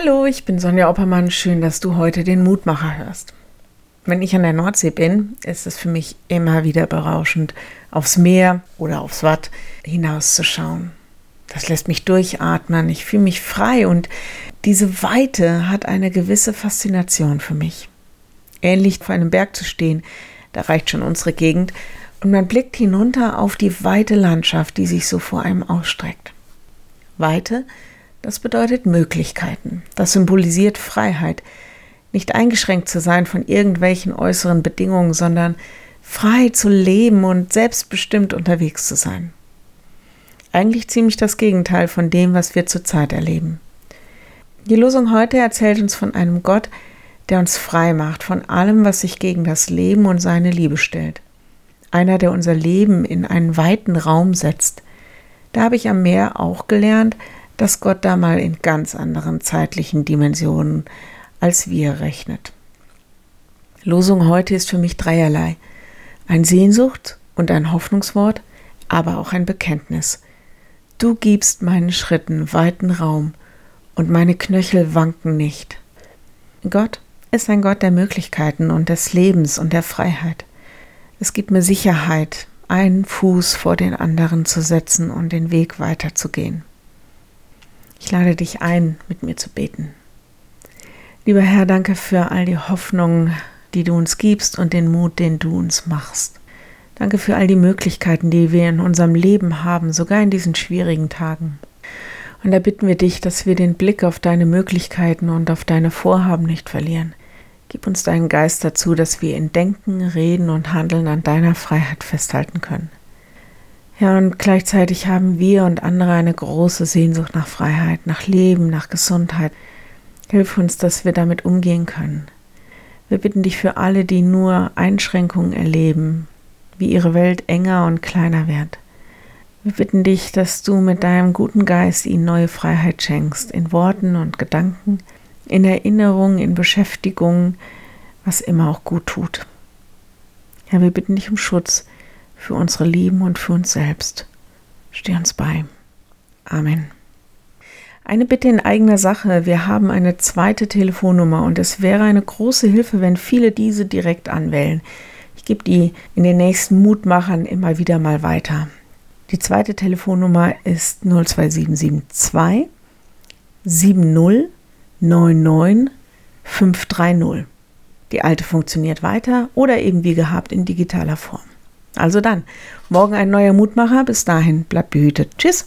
Hallo, ich bin Sonja Oppermann. Schön, dass du heute den Mutmacher hörst. Wenn ich an der Nordsee bin, ist es für mich immer wieder berauschend, aufs Meer oder aufs Watt hinauszuschauen. Das lässt mich durchatmen, ich fühle mich frei und diese Weite hat eine gewisse Faszination für mich. Ähnlich vor einem Berg zu stehen, da reicht schon unsere Gegend, und man blickt hinunter auf die weite Landschaft, die sich so vor einem ausstreckt. Weite das bedeutet Möglichkeiten. Das symbolisiert Freiheit. Nicht eingeschränkt zu sein von irgendwelchen äußeren Bedingungen, sondern frei zu leben und selbstbestimmt unterwegs zu sein. Eigentlich ziemlich das Gegenteil von dem, was wir zurzeit erleben. Die Losung heute erzählt uns von einem Gott, der uns frei macht von allem, was sich gegen das Leben und seine Liebe stellt. Einer, der unser Leben in einen weiten Raum setzt. Da habe ich am Meer auch gelernt, dass Gott da mal in ganz anderen zeitlichen Dimensionen als wir rechnet. Losung heute ist für mich dreierlei. Ein Sehnsucht und ein Hoffnungswort, aber auch ein Bekenntnis. Du gibst meinen Schritten weiten Raum und meine Knöchel wanken nicht. Gott ist ein Gott der Möglichkeiten und des Lebens und der Freiheit. Es gibt mir Sicherheit, einen Fuß vor den anderen zu setzen und den Weg weiterzugehen. Ich lade dich ein, mit mir zu beten. Lieber Herr, danke für all die Hoffnung, die du uns gibst und den Mut, den du uns machst. Danke für all die Möglichkeiten, die wir in unserem Leben haben, sogar in diesen schwierigen Tagen. Und da bitten wir dich, dass wir den Blick auf deine Möglichkeiten und auf deine Vorhaben nicht verlieren. Gib uns deinen Geist dazu, dass wir in Denken, Reden und Handeln an deiner Freiheit festhalten können. Ja, und gleichzeitig haben wir und andere eine große Sehnsucht nach Freiheit, nach Leben, nach Gesundheit. Hilf uns, dass wir damit umgehen können. Wir bitten dich für alle, die nur Einschränkungen erleben, wie ihre Welt enger und kleiner wird. Wir bitten dich, dass du mit deinem guten Geist ihnen neue Freiheit schenkst, in Worten und Gedanken, in Erinnerungen, in Beschäftigung, was immer auch gut tut. Ja, wir bitten dich um Schutz für unsere Lieben und für uns selbst. Steh uns bei. Amen. Eine Bitte in eigener Sache. Wir haben eine zweite Telefonnummer und es wäre eine große Hilfe, wenn viele diese direkt anwählen. Ich gebe die in den nächsten Mutmachern immer wieder mal weiter. Die zweite Telefonnummer ist 02772 70 99 530. Die alte funktioniert weiter oder eben wie gehabt in digitaler Form. Also dann, morgen ein neuer Mutmacher. Bis dahin, bleibt behütet. Tschüss.